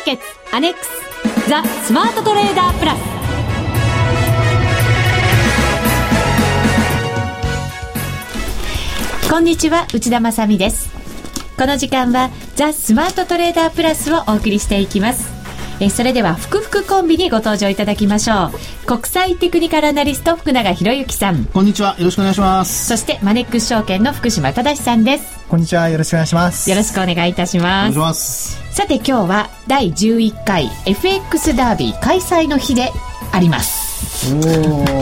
ーケッツアネックスザ・スマートトレーダープラス。こんにちは内田まさです。この時間はザ・スマートトレーダープラスをお送りしていきます。えそれでは福福コンビにご登場いただきましょう。国際テクニカルアナリスト福永博之さん。こんにちは。よろしくお願いします。そしてマネックス証券の福島正さんです。こんにちは。よろしくお願いします。よろしくお願いいたします。さて今日は第11回 FX ダービー開催の日であります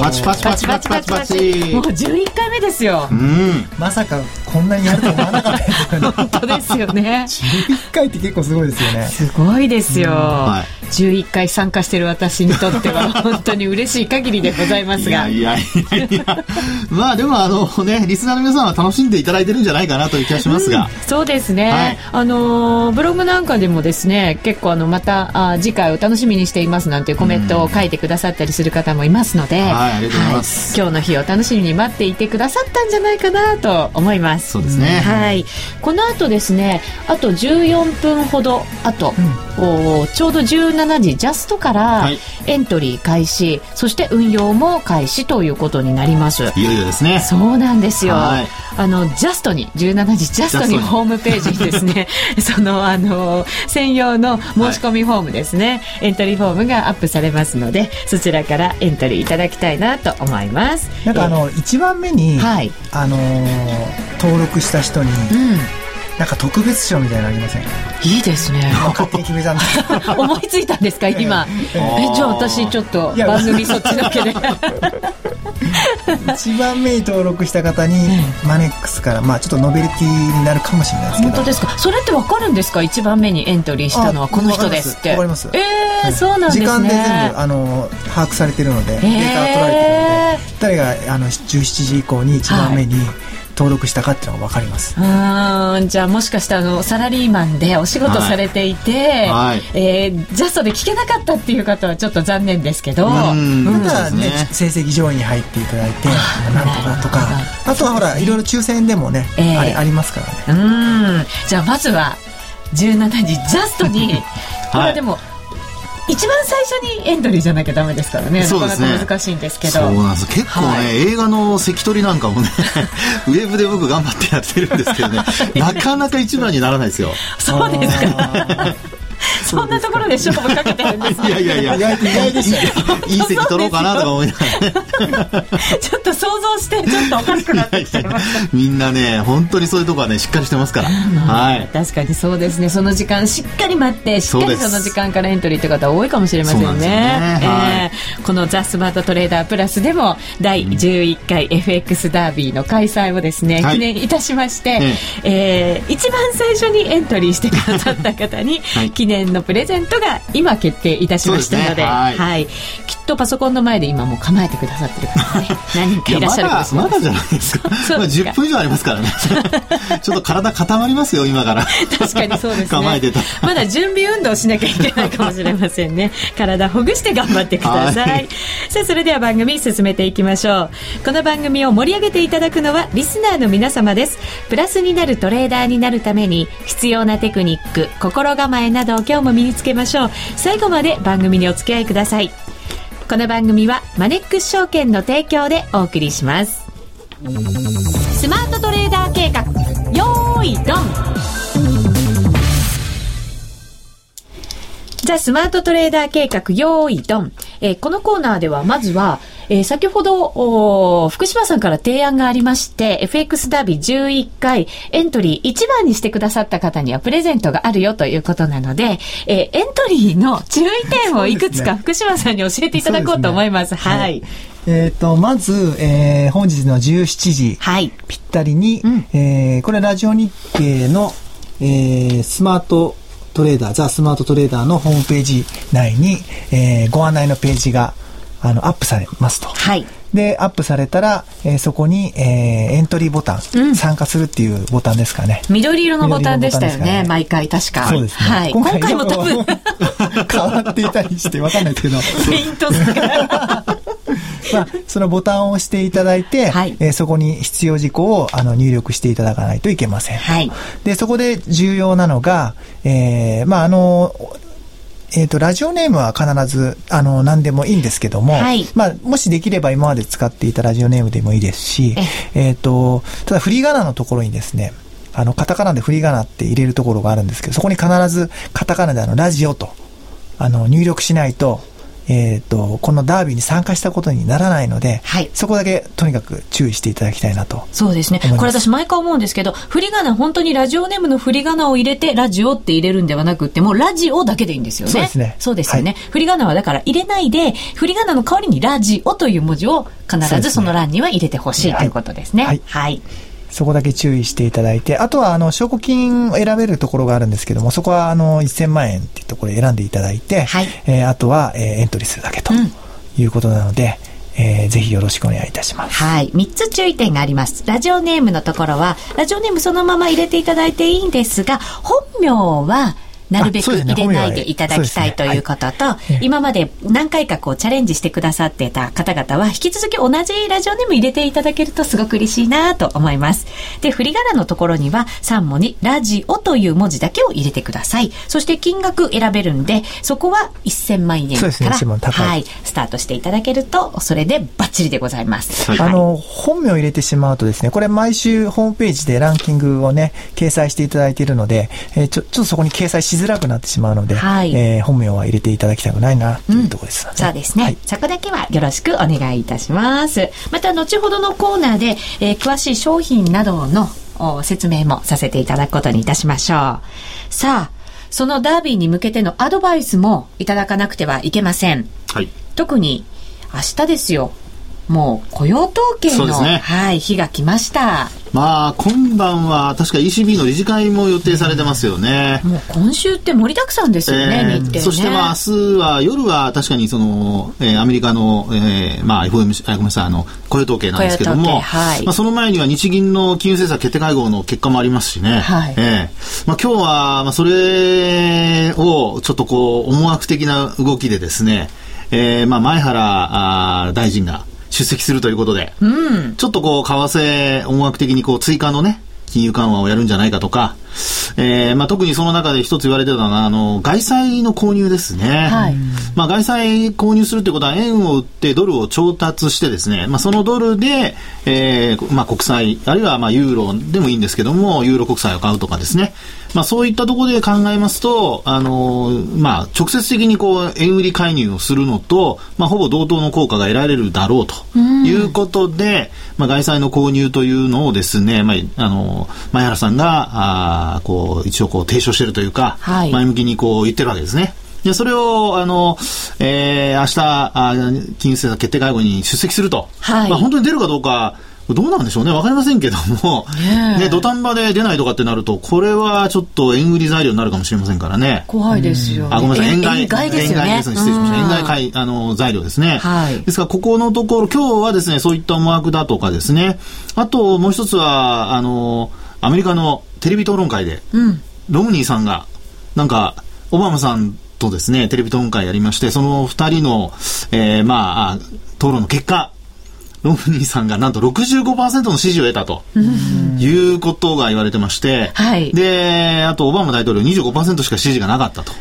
パチパチパチパチパチパチ。もう11回目ですよ、うん、まさかこんなにやると思わなかったですよね。本当ですよね。11回って結構すごいですよね。すごいですよ、はい、11回参加している私にとっては 本当に嬉しい限りでございますが。いやいやいやまあでもあのねリスナーの皆さんは楽しんでいただいてるんじゃないかなという気がしますが、うん、そうですね、はい、あのブログなんかでもですね結構あのまたあ次回を楽しみにしていますなんていうコメントを書いてくださったりする方もいますので、はいありがとうございます、はい、今日の日を楽しみに待っていてくださったんじゃないかなと思います。そうですね、はい。この後ですねあと14分ほどあと、うん、おちょうど17時ジャストからエントリー開始、はい、そして運用も開始ということになります。いよいよですね。そうなんですよ、はい、あのジャストに17時ジャストにホームページにですね そのあの専用の申し込みフォームですね、はい、エントリーフォームがアップされますのでそちらからエントリーいただきたいなと思います。なんかあの、えー、1番目に、はい、あのー、登録した人に、うんなんか特別賞みたいなのありません？いいですね。勝手に決めたんで 思いついたんですか今？えじゃあ私ちょっと番組そっちだけで。一番目に登録した方に、マネックスからまあちょっとノベルティになるかもしれないですけど。本当ですか？それってわかるんですか？一番目にエントリーしたのはこの人ですって。わかりますええーはい、そうなんですね。時間で全部あの把握されてるので、えー、データが取られてるので誰があの17時以降に一番目に、はい登録したかっていうのが分かります。うんじゃあもしかしてあのサラリーマンでお仕事されていて、はい、えー、ジャストで聞けなかったっていう方はちょっと残念ですけどまたね、成績上位に入っていただいてなんとかとか。あとはほらいろいろ抽選でもね、えー、あれありますからね。うん。じゃあまずは17時ジャストにこれでも、一番最初にエントリーじゃなきゃダメですからね。そうですね。なかなか難しいんですけど。そうなんです。結構ね、はい、映画の関取なんかもね ウェブで僕頑張ってやってるんですけどね なかなか一番にならないですよ。そうですかそんなところで勝負かけてるんです、いやいやいや、意外でしたいい席取ろうかなとか思いながら、ちょっと想像して、ちょっとおかしくなってきちゃいました。みんなね、本当にそういうところはね、しっかりしてますから。はい。確かにそうですね。その時間しっかり待って、しっかりその時間からエントリーという方多いかもしれませんね。んね。えー、このザ・スマートトレーダープラスでも、第11回 FX ダービーの開催をですね、記念いたしまして、えー、一番最初にエントリーしてくださった方に、記 念のプレゼントが今決定いたしましたので、ね、はい、はい、きっとパソコンの前で今もう構えてくださってる方ね何人かいらっしゃるかもしれまだまだじゃないですか。まあ10分以上ありますからね。ちょっと体固まりますよ今から。確かにそうですね。構えてた。まだ準備運動しなきゃいけないかもしれませんね。体ほぐして頑張ってください、はい、さあそれでは番組進めていきましょう。この番組を盛り上げていただくのはリスナーの皆様です。プラスになるトレーダーになるために必要なテクニック心構えなどを今日も身につけましょう。最後まで番組にお付き合いください。この番組はマネックス証券の提供でお送りします。スマートトレーダー計画。よーいドン。じゃあ、スマートトレーダー計画、用意ドン。えー、このコーナーでは、まずは、えー、先ほど、福島さんから提案がありまして、FX ダービー11回、エントリー1番にしてくださった方にはプレゼントがあるよということなので、えー、エントリーの注意点をいくつか福島さんに教えていただこうと思います。すね、はい。えっ、ー、と、まず、えー、本日の17時、はい、ぴったりに、うん、えー、これラジオ日経の、えー、スマートトレーダー、ザ・スマートトレーダーのホームページ内に、えー、ご案内のページがあのアップされますと。はい。で、アップされたら、えー、そこに、えー、エントリーボタン、うん、参加するっていうボタンですかね。緑色のボタンでしたよね、ね毎回確か。そうですね。はい、今回も多分 変わっていたりしてわかんないですけど。ペイントまあ、そのボタンを押していただいて、はい、えー、そこに必要事項をあの入力していただかないといけません。はい、で、そこで重要なのが、えー、まあ、あの、えっ、ー、と、ラジオネームは必ず、あの、何でもいいんですけども、はい、まあ、もしできれば今まで使っていたラジオネームでもいいですし、えっ、ー、と、ただ、振り仮名のところにですね、あの、カタカナで振り仮名って入れるところがあるんですけど、そこに必ずカタカナであの、ラジオと、あの、入力しないと、えっ、ー、と、このダービーに参加したことにならないので、はい、そこだけとにかく注意していただきたいなと。そうですね。これ私毎回思うんですけど、振り仮名、本当にラジオネームの振り仮名を入れて、ラジオって入れるんではなくて、もうラジオだけでいいんですよね。そうですね。そうですよね。はい、振り仮名はだから入れないで、振り仮名の代わりにラジオという文字を必ずその欄には入れてほしい、ということですね。はい。はいそこだけ注意していただいて、あとは、あの、証拠金を選べるところがあるんですけども、そこは、あの、1000万円っていうところを選んでいただいて、はい、えー、あとは、えー、エントリーするだけということなので、うん、えー、ぜひよろしくお願いいたします。はい。3つ注意点があります。ラジオネームのところは、ラジオネームそのまま入れていただいていいんですが、本名は、なるべく入れないでいただきたいということと、今まで何回かこうチャレンジしてくださってた方々は、引き続き同じラジオネーム入れていただけるとすごく嬉しいなと思います。で、振り仮名のところには3文にラジオという文字だけを入れてください。そして金額選べるんで、そこは1000万円から、ね、はい、スタートしていただけると、それでバッチリでございます。はい、あの、本名を入れてしまうとですね、これ毎週ホームページでランキングをね、掲載していただいているので、えー、ちょ、ちょっとそこに掲載しづらくなってしまうので、はい、えー、本名は入れていただきたくないなというところです、ね。うん、そうですね、はい、そこだけはよろしくお願いいたします。また後ほどのコーナーで、えー、詳しい商品などの説明もさせていただくことにいたしましょう。さあそのダービーに向けてのアドバイスもいただかなくてはいけません、はい、特に明日ですよもう雇用統計の、ね、はい、日が来ました。まあ、今晩は確か ECB の理事会も予定されてますよね。もう今週って盛りだくさんですよね、えー、日程ね。そしてまあ明日は、夜は確かにその、えー、アメリカの、えー、まあ FOMC、ごめんなさい、あの、雇用統計なんですけども、はい、まあその前には日銀の金融政策決定会合の結果もありますしね。はい、えー、まあ今日は、まあそ為をちょっとこう、思惑的な動きでですね、えー、まあ前原あ大臣が、出席するということで、うん、ちょっとこう、為替思惑的にこう、追加のね、金融緩和をやるんじゃないかとか、えー、まあ、特にその中で一つ言われてたのは、あの、外債の購入ですね。はい。まあ、外債購入するってことは、円を売ってドルを調達してですね、まあ、そのドルで、えー、まあ、国債、あるいは、まあ、ユーロでもいいんですけども、ユーロ国債を買うとかですね。まあ、そういったところで考えますと、あのまあ、直接的にこう、円売り介入をするのと、まあ、ほぼ同等の効果が得られるだろうということで、まあ、外債の購入というのをですね、まあ、あの前原さんが、あこう、一応こう、提唱しているというか、はい、前向きにこう、言ってるわけですね。で、それを、あの、えー、明日、あ金融政策決定会合に出席すると。はい。まあ、本当に出るかどうか、どうなんでしょうね。わかりませんけども、ね、土壇場で出ないとかってなると、これはちょっと円売り材料になるかもしれませんからね。怖いですよ、ね、あ、ごめんなさい。円買い。円買いですよね。円。失礼しました。円買い買い、あの、材料ですね。はい。ですから、ここのところ、今日はですね、そういった思惑だとかですね。あと、もう一つは、あの、アメリカのテレビ討論会で、うん、ロムニーさんが、なんか、オバマさんとですね、テレビ討論会やりまして、その二人の、えー、まあ、討論の結果、ロムニーさんがなんと65%の支持を得たということが言われてまして、はい、で、あとオバマ大統領25%しか支持がなかったと。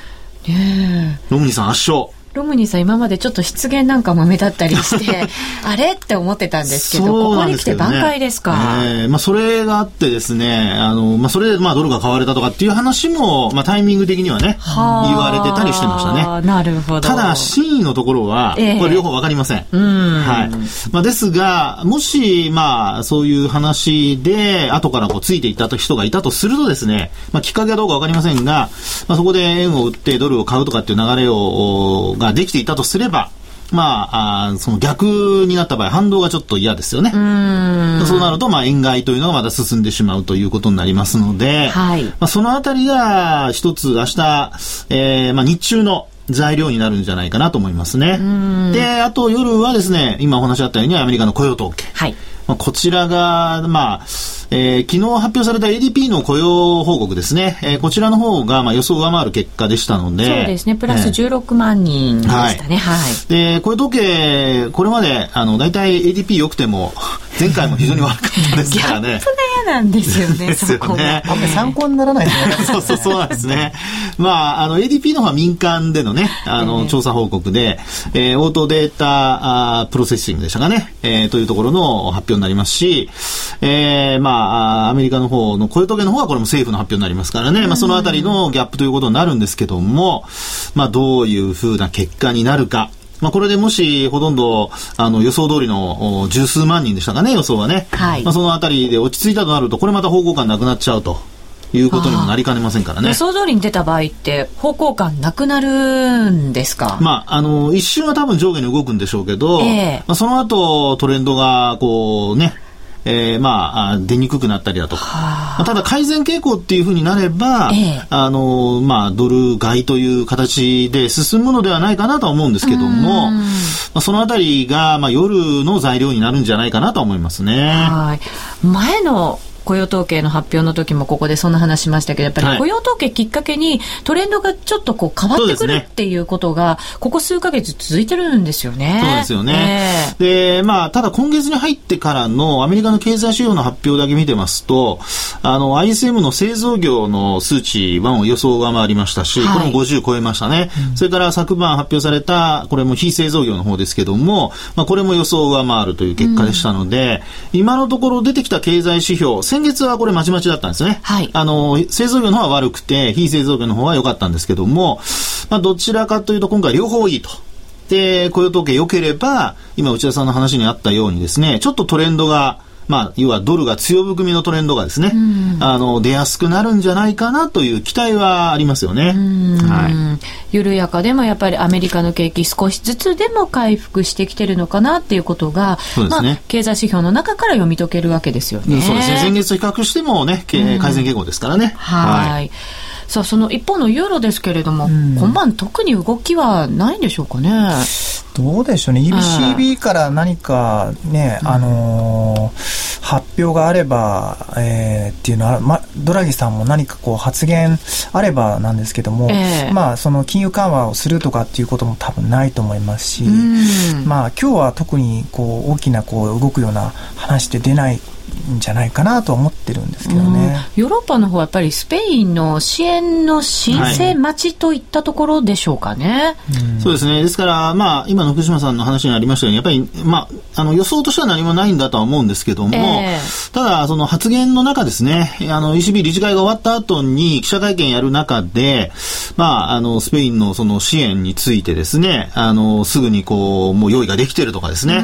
ロムニーさん圧勝。ロムニーさん今までちょっと失言なんかも目立ったりして あれって思ってたんですけど、ね、ここに来て挽回ですか、えー、まあ、それがあってですねあの、まあ、それでまあドルが買われたとかっていう話も、まあ、タイミング的にはね言われてたりしてましたね。なるほど。ただ真意のところは、これ両方わかりません、はい。まあ、ですがもし、まあ、そういう話で後からこうついていった人がいたとするとですね、まあ、きっかけはどうかわかりませんが、まあ、そこで円を売ってドルを買うとかっていう流れをができていたとすれば、まあ、あその逆になった場合、反動がちょっと嫌ですよね。うそうなると、まあ、円買いというのがまた進んでしまうということになりますので、はい、まあ、そのあたりが一つ明日、えー、まあ、日中の材料になるんじゃないかなと思いますね。で、あと夜はですね、今お話あったようにアメリカの雇用統計。はい。まあ、こちらが、まあ、えー、昨日発表された ADP の雇用報告ですね、えー、こちらの方が、まあ、予想を上回る結果でしたので、そうですね、プラス16万人でしたね。はい。はい、で、雇用統計、これまで、あの、大体 ADP 良くても、前回も非常に悪かったですからね。ギャップが嫌なんですよね、ですよね。あん参考にならない そうそう、そうなんですね。まあ、あの、ADP の方は民間でのね、あの、調査報告で、えー、オートデータあプロセッシングでしたかね、えー、というところの発表になりますし、えー、まあ、アメリカの方の雇用統計の方はこれも政府の発表になりますからね、まあ、そのあたりのギャップということになるんですけども、まあ、どういうふうな結果になるか、まあ、これでもしほとんどあの予想通りの十数万人でしたかね、予想はね。はい、まあ、そのあたりで落ち着いたとなると、これまた方向感なくなっちゃうと。いうことにもなりかねませんからね。予想通りに出た場合って、方向感なくなるんですか？まあ、あの、一瞬は多分上下に動くんでしょうけど、えー、まあ、その後トレンドが、こうね、えー、まあ、出にくくなったりだとか。まあ、ただ改善傾向っていうふうになれば、ええ、あの、まあ、ドル買いという形で進むのではないかなとは思うんですけども、まあ、そのあたりが、まあ、夜の材料になるんじゃないかなと思いますね。はい。前の雇用統計の発表の時もここでそんな話しましたけどやっぱり雇用統計きっかけにトレンドがちょっとこう変わってくるっていうことがここ数か月続いてるんですよね。そうですよね。えー、で、まあ、ただ今月に入ってからのアメリカの経済指標の発表だけ見てますと、あの、ISM の製造業の数値は予想が回りましたし、はい、これも50超えましたね。うん、それから昨晩発表された、これも非製造業の方ですけども、まあ、これも予想が回るという結果でしたので、うん、今のところ出てきた経済指標、先月はこれまちまちだったんですね。はい。あの、製造業の方は悪くて、非製造業の方は良かったんですけども、まあ、どちらかというと今回両方いいと。で、雇用統計良ければ、今内田さんの話にあったようにですね、ちょっとトレンドがまあ、要はドルが強含みのトレンドがですね、あの、出やすくなるんじゃないかなという期待はありますよね。はい。緩やかでもやっぱりアメリカの景気少しずつでも回復してきてるのかなっていうことが、そうですね、まあ、経済指標の中から読み解けるわけですよね。そうですね。前月と比較してもね、改善傾向ですからね。はいはいさあその一方のユーロですけれども、今晩特に動きはないんでしょうかね。どうでしょうね、ECB から何かね、あのー、発表があれば、えー、っていうのは、ま、ドラギさんも何かこう発言あればなんですけども、えー、まあ、その金融緩和をするとかっていうことも多分ないと思いますし、まあ、今日は特にこう大きなこう動くような話って出ないんじゃないかなと思ってるんですけどね、ヨーロッパの方はやっぱりスペインの支援の申請待ちといったところでしょうかね。はいうん、そうですね。ですから、まあ、今の福島さんの話にありましたように、やっぱり、まあ、あの、予想としては何もないんだとは思うんですけども、えー、ただ、その発言の中ですね、あの、ECB 理事会が終わった後に記者会見やる中で、まあ、あの、スペインのその支援についてですね、あの、すぐにこう、もう用意ができているとかですね、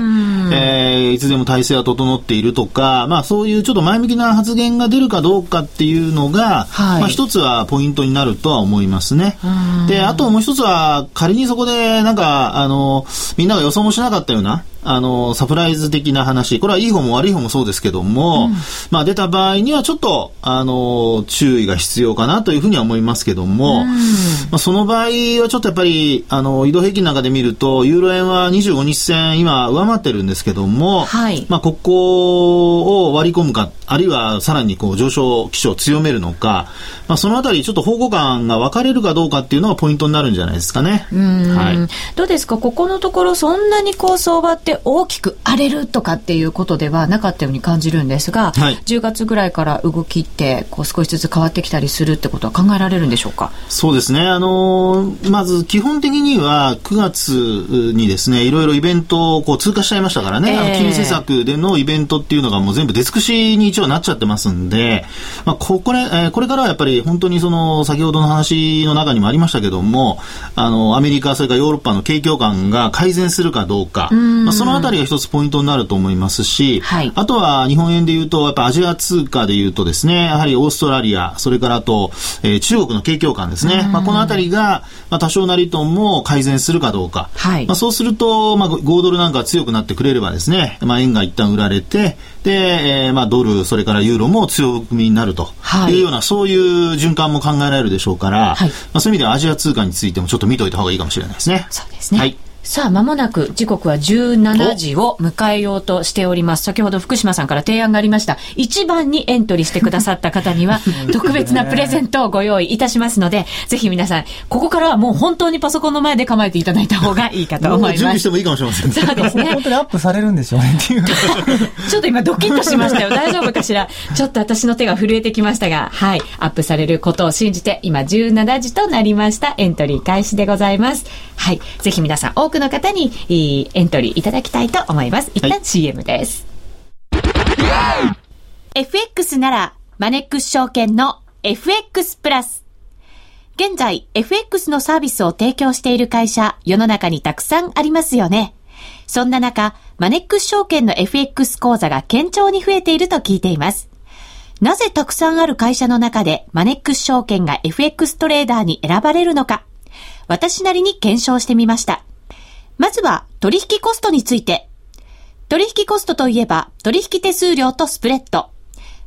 えー、いつでも体制は整っているとか、まあ、そういうちょっと前向きな発言が出るかどうかっていうのが、はい、まあ、一つはポイントになるとは思いますね。で、あともう一つは、仮にそこで、なんか、あの、みんなが予想もしなかったような、あの、サプライズ的な話、これはいい方も悪い方もそうですけども、うん、まあ出た場合にはちょっと、あの、注意が必要かなというふうには思いますけども、うん、まあその場合はちょっとやっぱり、あの、移動平均なんかで見ると、ユーロ円は25日線今上回ってるんですけども、はい、まあここを割り込むか、あるいはさらにこう上昇基調を強めるのか、まあそのあたりちょっと方向感が分かれるかどうかっていうのがポイントになるんじゃないですかね。はい。どうですか？ここのところそんなにこう相場ってで大きく。荒れるとかっていうことではなかったように感じるんですが、はい、10月ぐらいから動きってこう少しずつ変わってきたりするってことは考えられるんでしょうか？そうですね。あのー、まず基本的には9月にですね、いろいろイベントをこう通過しちゃいましたからね、えー、あの金融政策でのイベントっていうのがもう全部出尽くしに一応なっちゃってますんで、まあ、ここれ、えー、これからはやっぱり本当にその先ほどの話の中にもありましたけども、あの、アメリカ、それからヨーロッパの景況感が改善するかどうか、まあ、そのあたりが一つポイントになると思いますし、はい、あとは日本円で言うと、やっぱアジア通貨で言うとですね、やはりオーストラリア、それからあと、えー、中国の景況感ですね。まあ、このあたりが、まあ、多少なりとも改善するかどうか。はい、まあ、そうすると、まあ、5ドルなんかが強くなってくれればですね、まあ、円が一旦売られて、で、えー、まあ、ドル、それからユーロも強含みになるというような、はい、そういう循環も考えられるでしょうから、はい、まあ、そういう意味ではアジア通貨についてもちょっと見といた方がいいかもしれないですね。そうですね。はい。さあ、まもなく時刻は17時を迎えようとしております。先ほど福島さんから提案がありました。1番にエントリーしてくださった方には、特別なプレゼントをご用意いたしますので、ぜひ皆さん、ここからはもう本当にパソコンの前で構えていただいた方がいいかと思います。準備してもいいかもしれません、そうですね。本当にアップされるんでしょうねっていう。ちょっと今ドキッとしましたよ。大丈夫かしら？ちょっと私の手が震えてきましたが、はい。アップされることを信じて、今17時となりました。エントリー開始でございます。はい。ぜひ皆さん、多くの方に、エントリーいただきたいと思います。一旦 CM です。はい、FX なら、マネックス証券の FX プラス。現在、FX のサービスを提供している会社、世の中にたくさんありますよね。そんな中、マネックス証券の FX 講座が堅調に増えていると聞いています。なぜたくさんある会社の中でマネックス証券が FX トレーダーに選ばれるのか、私なりに検証してみました。まずは取引コストについて。取引コストといえば取引手数料とスプレッド。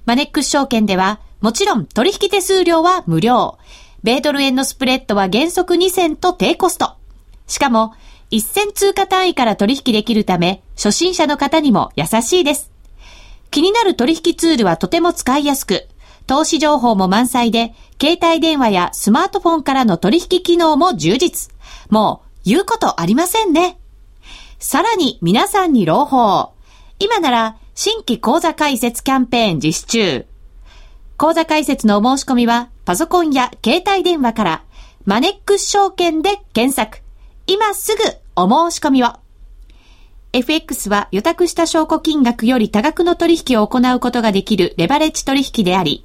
マネックス証券ではもちろん取引手数料は無料。米ドル円のスプレッドは原則2銭と低コスト。しかも、1銭通貨単位から取引できるため、初心者の方にも優しいです。気になる取引ツールはとても使いやすく、投資情報も満載で、携帯電話やスマートフォンからの取引機能も充実。もう言うことありませんね。さらに皆さんに朗報。今なら新規講座開設キャンペーン実施中。講座開設のお申し込みはパソコンや携帯電話からマネックス証券で検索。今すぐお申し込みを。FX は予託した証拠金額より多額の取引を行うことができるレバレッジ取引であり、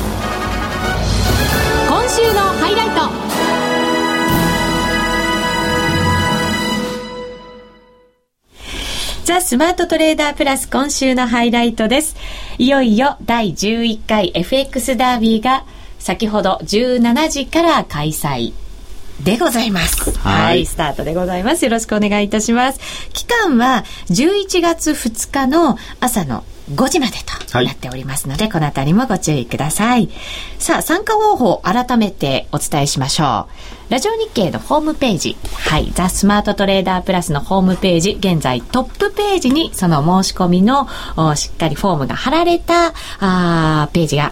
週のハイライトザ・スマートトレーダープラス今週のハイライトです。いよいよ第11回 FX ダービーが先ほど17時から開催でございます。はい、はい、スタートでございます。よろしくお願いいたします。期間は11月2日の朝の5時までとなっておりますので、はい、このあたりもご注意ください。さあ、参加方法改めてお伝えしましょう。ラジオ日経のホームページ、はい、ザ・スマートトレーダープラスのホームページ、現在トップページにその申し込みのしっかりフォームが貼られたあページが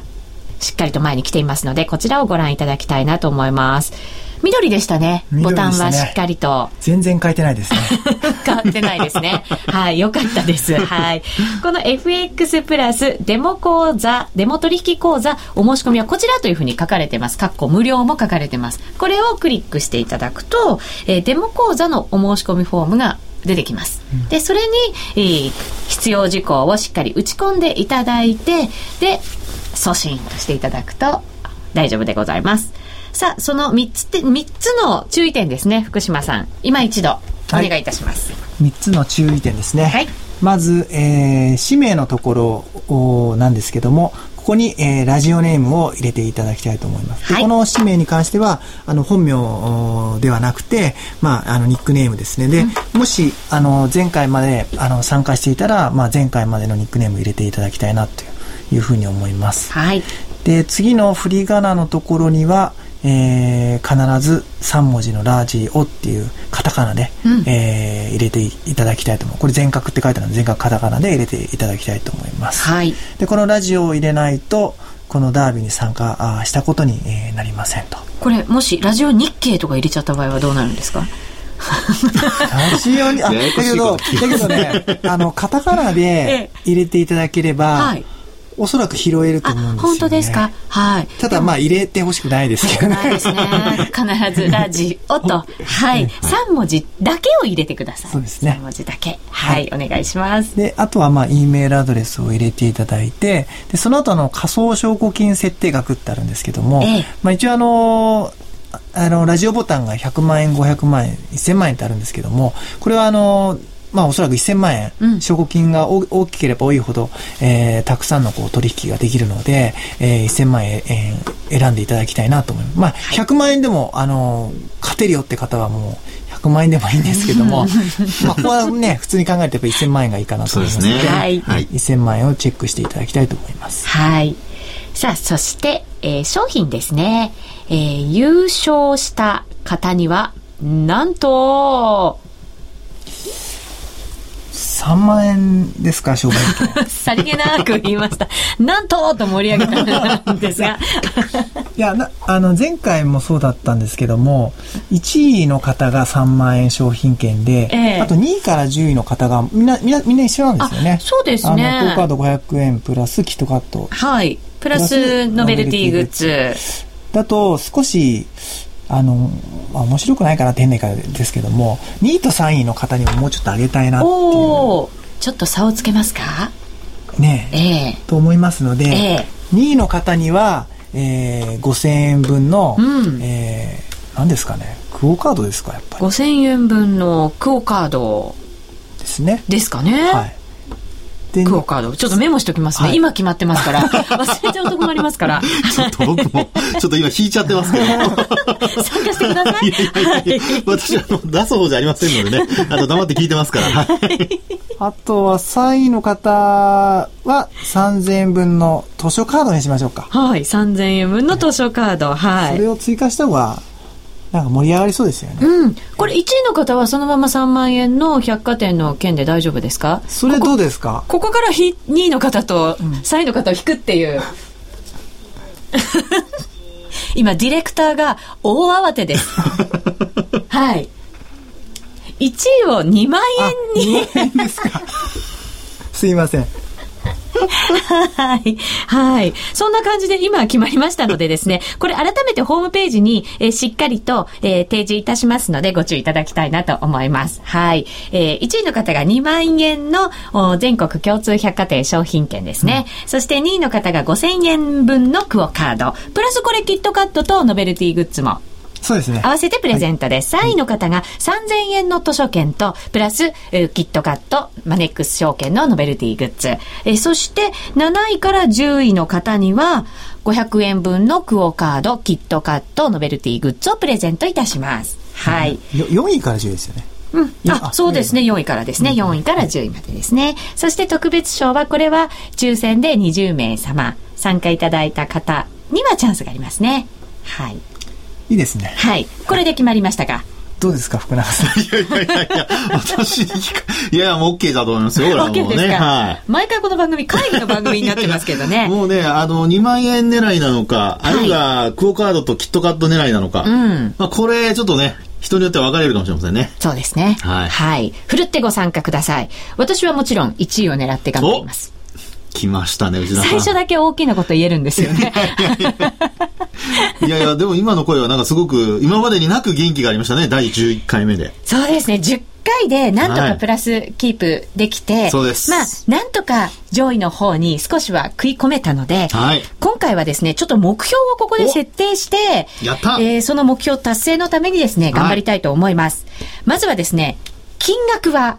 しっかりと前に来ていますので、こちらをご覧いただきたいなと思います。緑でしたね。ねボタンはしっかりと。全然変えてないですね。変わってないですね。はい、よかったです。はい。この FX プラスデモ講座、デモ取引講座、お申し込みはこちらというふうに書かれてます。かっこ無料も書かれてます。これをクリックしていただくと、えー、デモ講座のお申し込みフォームが出てきます。で、それに、えー、必要事項をしっかり打ち込んでいただいて、で、送信していただくと大丈夫でございます。さあ、その3つって、3つの注意点ですね、福島さん。今一度、お願いいたします。はい、3つの注意点ですね。はい。まず、えー、氏名のところなんですけども、ここに、えー、ラジオネームを入れていただきたいと思います。はい、この氏名に関しては、あの、本名ではなくて、まあ、あの、ニックネームですね。で、うん、もし、あの、前回まで、あの、参加していたら、まあ、前回までのニックネーム入れていただきたいな、というふうに思います。はい。で、次の振り仮名のところには、えー、必ず3文字のラージオっていうカタカナで、うん、えー、入れていただきたいと思う。これ全角って書いてあるので全角カタカナで入れていただきたいと思います。はい。で、このラジオを入れないと、このダービーに参加したことに、えー、なりませんと。これ、もしラジオ日経とか入れちゃった場合はどうなるんですか？ラジオに、あ、だけど、だけどね、あの、カタカナで 入れていただければ、はいおそらく拾えると思うんですよ、ね、本当ですか？はい。ただまあ入れてほしくないですけどね。ないですね。必ず ラジオと、はい。3文字だけを入れてください。そうですね。3文字だけ。はい、はい、お願いします。で、あとはまあ E メールアドレスを入れていただいて、で、その後の仮想証拠金設定額ってあるんですけども、ええ、まあ一応あのあの、ラジオボタンが100万円、500万円、1000万円ってあるんですけども、これはあの、まあおそらく1000万円、うん、証拠金が大きければ多いほど、えー、たくさんのこう取引ができるので、えー、1000万円、えー、選んでいただきたいなと思います。まあ、100万円でも、あの、勝てるよって方はもう、100万円でもいいんですけども、まあ、ここはね、普通に考えてやっぱ1000万円がいいかなと思いますので、でね、はい、1000万円をチェックしていただきたいと思います。はい。さあ、そして、えー、商品ですね。えー、優勝した方には、なんと、3万円ですか、商売 さりげなく言いました。なんとと盛り上げたんですが。いや、あの、前回もそうだったんですけども、1位の方が3万円商品券で、えー、あと2位から10位の方がみんな、みんな、みんな一緒なんですよね。そうですね。あの、クオカード500円プラスキットカット。はい。プラスノベルティグッズ。だと、少し、あの、まあ、面白くないかなって変な言い方ですけども、2位と3位の方にももうちょっと上げたいなっていう。おちょっと差をつけますか？ねえ。えー、と思いますので、えー、2位の方には、えー、5000円分の、うん、えー、何ですかね、クオカードですか、やっぱり。5000円分のクオカードですね。ですかね。はい。クオカード。ちょっとメモしておきますね。はい、今決まってますから。忘れちゃうと困りますから。ちょっと僕も、ちょっと今引いちゃってますけど。参加してください。いやいやいや私は出す方じゃありませんのでね。あと黙って聞いてますから。はい、あとは3位の方は3000円分の図書カードにしましょうか。はい。3000円分の図書カード。はい。それを追加した方がなんか盛り上がりそうですよね。うん。これ1位の方はそのまま3万円の百貨店の件で大丈夫ですか？それどうですか？ここから2位の方と3位の方を引くっていう。今、ディレクターが大慌てです。はい。1位を2万円に。2万円ですか。すいません。はい。はい。そんな感じで今決まりましたのでですね、これ改めてホームページに、えー、しっかりと、えー、提示いたしますのでご注意いただきたいなと思います。はい。えー、1位の方が2万円の全国共通百貨店商品券ですね。うん、そして2位の方が5000円分のクオカード。プラスこれキットカットとノベルティグッズもそうですね。合わせてプレゼントです。はい、3位の方が3000円の図書券と、プラス、キットカット、マネックス証券のノベルティグッズ。えそして、7位から10位の方には、500円分のクオカード、キットカット、ノベルティグッズをプレゼントいたします。はい。4位から10位ですよね。うん、あそうですね4位からですね、4位から10位までですねそして特別賞はこれは抽選で20名様参加いただいた方にはチャンスがありますねはいいいですね。はい。これで決まりましたか？どうですか、福永さん。いやいやいやいや、私に聞か、いやいや、もう OK だと思いますよ、俺はもうね。はい。毎回この番組、会議の番組になってますけどね。もうね、あの、2万円狙いなのか、あるいは、クオカードとキットカット狙いなのか。うん。まあ、これ、ちょっとね、人によっては分かれるかもしれませんね。そうですね。はい。はい。ふるってご参加ください。私はもちろん1位を狙って頑張ります。来ましたね、内田さん。最初だけ大きなこと言えるんですよね。いやいや、でも今の声はなんかすごく、今までになく元気がありましたね、第11回目で。そうですね、10回でなんとかプラスキープできて、はい、そうです。まあ、なんとか上位の方に少しは食い込めたので、はい、今回はですね、ちょっと目標をここで設定して、やったえー、その目標達成のためにですね、頑張りたいと思います。はい、まずはですね、金額は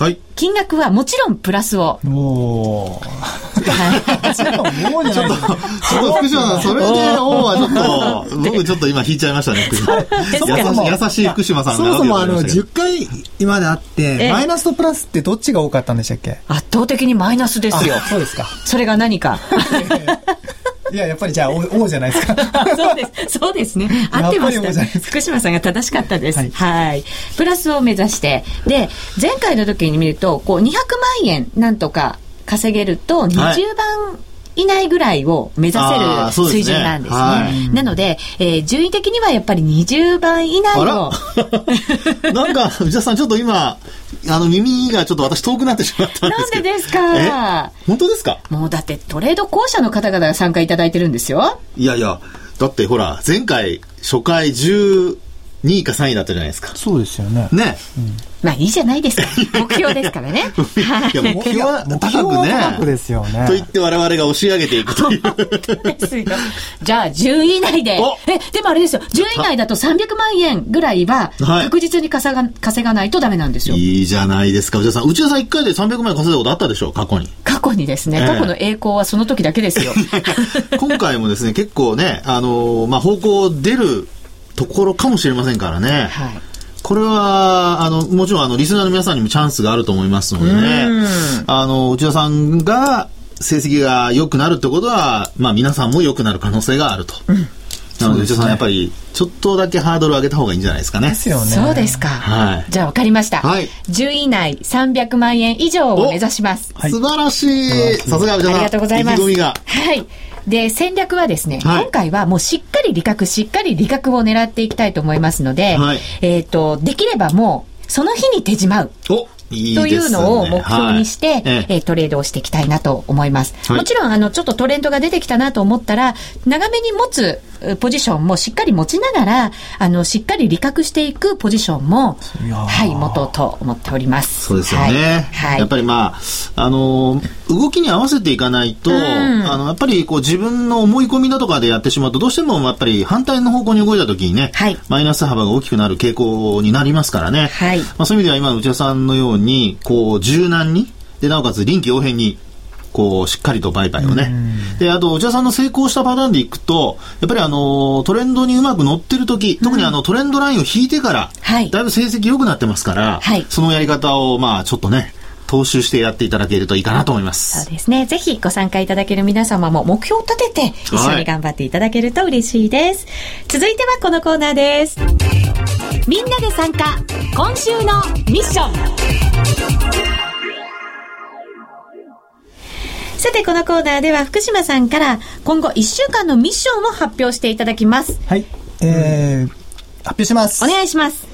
はい。金額はもちろんプラスを。おお。はい。ちょっと、もうじゃないちょっと、福島さん、それで、おはちょっと、僕ちょっと今引いちゃいましたね、福島。優しい福島さんそもそもあの、10回今であって、マイナスとプラスってどっちが多かったんでしたっけ？圧倒的にマイナスですよ。そうですか。それが何か。いや、やっぱりじゃあ、王じゃないですか。そうです。そうですね。合ってました。福島さんが正しかったです。はい、はい。プラスを目指して。で、前回の時に見ると、こう、200万円なんとか稼げると、20番、以内ぐらいを目指せる水準なんですね。すねはい、なので、えー、順位的にはやっぱり20番以内を。なんか、内田さん、ちょっと今、あの、耳がちょっと私遠くなってしまったんですけど。なんでですか？本当ですか？もうだってトレード公社の方々が参加いただいてるんですよ。いやいや、だってほら、前回、初回10、2位か3位だったじゃないですか。そうですよね。ね。うん、まあいいじゃないですか。目標ですからね。いや、目標は高くね。高くですよね。と言って我々が押し上げていくという。じゃあ10位以内で。え、でもあれですよ。10位以内だと300万円ぐらいは確実に稼が稼がないとダメなんですよ。いいじゃないですか。内田さん。内田さん1回で300万円稼いだことあったでしょ過去に。過去にですね。過去の栄光はその時だけですよ。今回もですね、結構ね、あのまあ、方向出るところかもしれませんからね。はい。これは、あの、もちろん、あの、リスナーの皆さんにもチャンスがあると思いますのでね。あの、内田さんが、成績が良くなるってことは、まあ、皆さんも良くなる可能性があると。うん、なので、内田さん、やっぱり、ちょっとだけハードルを上げた方がいいんじゃないですかね。ですよね。そうですか。はい。じゃあ、わかりました。はい。10位以内300万円以上を目指します。はい、素晴らしい。さすが内田さん。ありがとうございます。意気込みが。はい。で、戦略はですね、はい、今回はもうしっかり理覚、しっかり理覚を狙っていきたいと思いますので、はい、えっ、ー、と、できればもう、その日に手じまう。おいいというのを目標にして、はい、えー、トレードをしていきたいなと思います。はい、もちろん、あの、ちょっとトレンドが出てきたなと思ったら、長めに持つポジションもしっかり持ちながら、あの、しっかり理覚していくポジションも、はい、持とうと思っております。そうですよね。はい。やっぱりまあ、あの、動きに合わせていかないと、うん、あの、やっぱりこう自分の思い込みだとかでやってしまうと、どうしてもやっぱり反対の方向に動いた時にね、はい、マイナス幅が大きくなる傾向になりますからね。はい。まあそういう意味では今、内田さんのように、こう、柔軟に、で、なおかつ臨機応変に、こう、しっかりと売買をね。で、あと、お茶さんの成功したパターンでいくと、やっぱりあの、トレンドにうまく乗ってる時、特にあの、トレンドラインを引いてから、はい、だいぶ成績良くなってますから、はい、そのやり方を、まあ、ちょっとね、踏襲してやっていただけるといいかなと思います。そうですね。ぜひご参加いただける皆様も目標を立てて一緒に頑張っていただけると嬉しいです。はい、続いてはこのコーナーです。みんなで参加、今週のミッション。さて、このコーナーでは福島さんから今後1週間のミッションを発表していただきます。はい。えー、発表します。お願いします。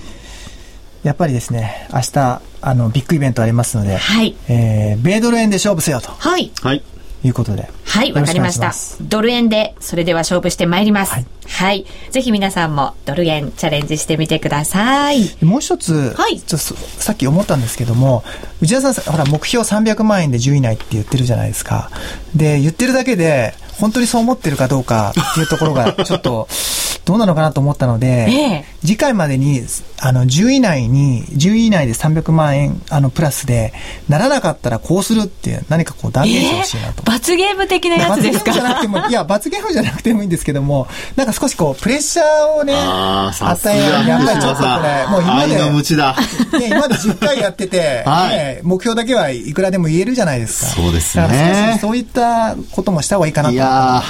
やっぱりですね、明日、あの、ビッグイベントありますので、はい。えー、米ドル円で勝負せよと。はい。はい。いうことで。はい、わかりました。ドル円で、それでは勝負してまいります。はい。はい。ぜひ皆さんもドル円チャレンジしてみてください。もう一つ、はい。ちょっとさっき思ったんですけども、内田さん、ほら、目標300万円で10位以内って言ってるじゃないですか。で、言ってるだけで、本当にそう思ってるかどうかっていうところが、ちょっと、どうなのかなと思ったので、ええ、次回までに、あの、10位以内に、10位以内で300万円、あの、プラスで、ならなかったらこうするっていう、何かこう断言してほしいなと、えー、罰ゲーム的なやつですか？罰ゲームじゃなくても、いや、罰ゲームじゃなくてもいいんですけども、なんか少しこう、プレッシャーをね、与え、やっぱりちょっとこれ、もう今まで、ね、今まで10回やってて、はいね、目標だけはいくらでも言えるじゃないですか。そうですね。そういったこともした方がいいかなと。いや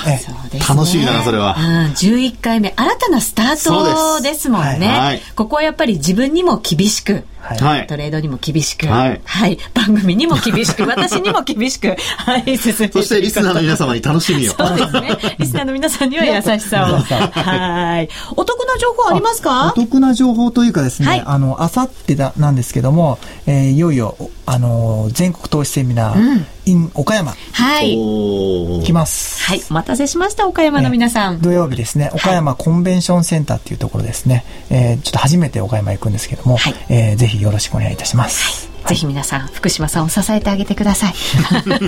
楽しいな、それは。うん、11回目、新たなスタートですもんね。はい、ここはやっぱり自分にも厳しく。はい、トレードにも厳しく、はい、はい、番組にも厳しく、私にも厳しく、はい、進めてそしてリスナーの皆様に楽しみを。そうですね。リスナーの皆さんには優しさを。はい。お得な情報ありますか？お得な情報というかですね、はい、あの、あさってだなんですけども、えー、いよいよ、あの、全国投資セミナー、うん in 岡山。はい。来ます。はい。お待たせしました、岡山の皆さん。土曜日ですね、岡山コンベンションセンターっていうところですね。えー、ちょっと初めて岡山行くんですけども、はい、えー、ぜひよろしくお願いいたします。はいぜひ皆さん、福島さんを支えてあげてください。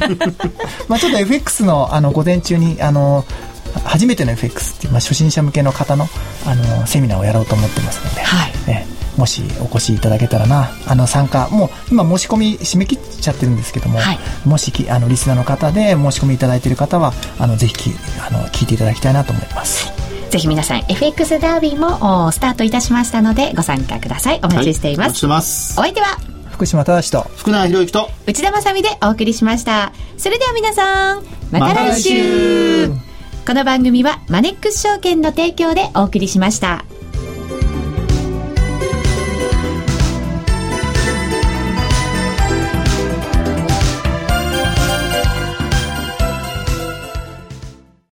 まあちょっと FX のあの午前中にあの初めての FX っていう、まあ、初心者向けの方のあのセミナーをやろうと思ってますので、はい、えもしお越しいただけたらな。あの参加もう今申し込み締め切っちゃってるんですけども、はい、もしきあのリスナーの方で申し込みいただいている方はあのぜひきあの聞いていただきたいなと思います。ぜひ皆さん FX ダービーもスタートいたしましたのでご参加ください。お待ちしています、はい、ます。お相手は福島正と福永博之と内田まさでお送りしました。それでは皆さんまた来週。ま、この番組はマネックス証券の提供でお送りしました。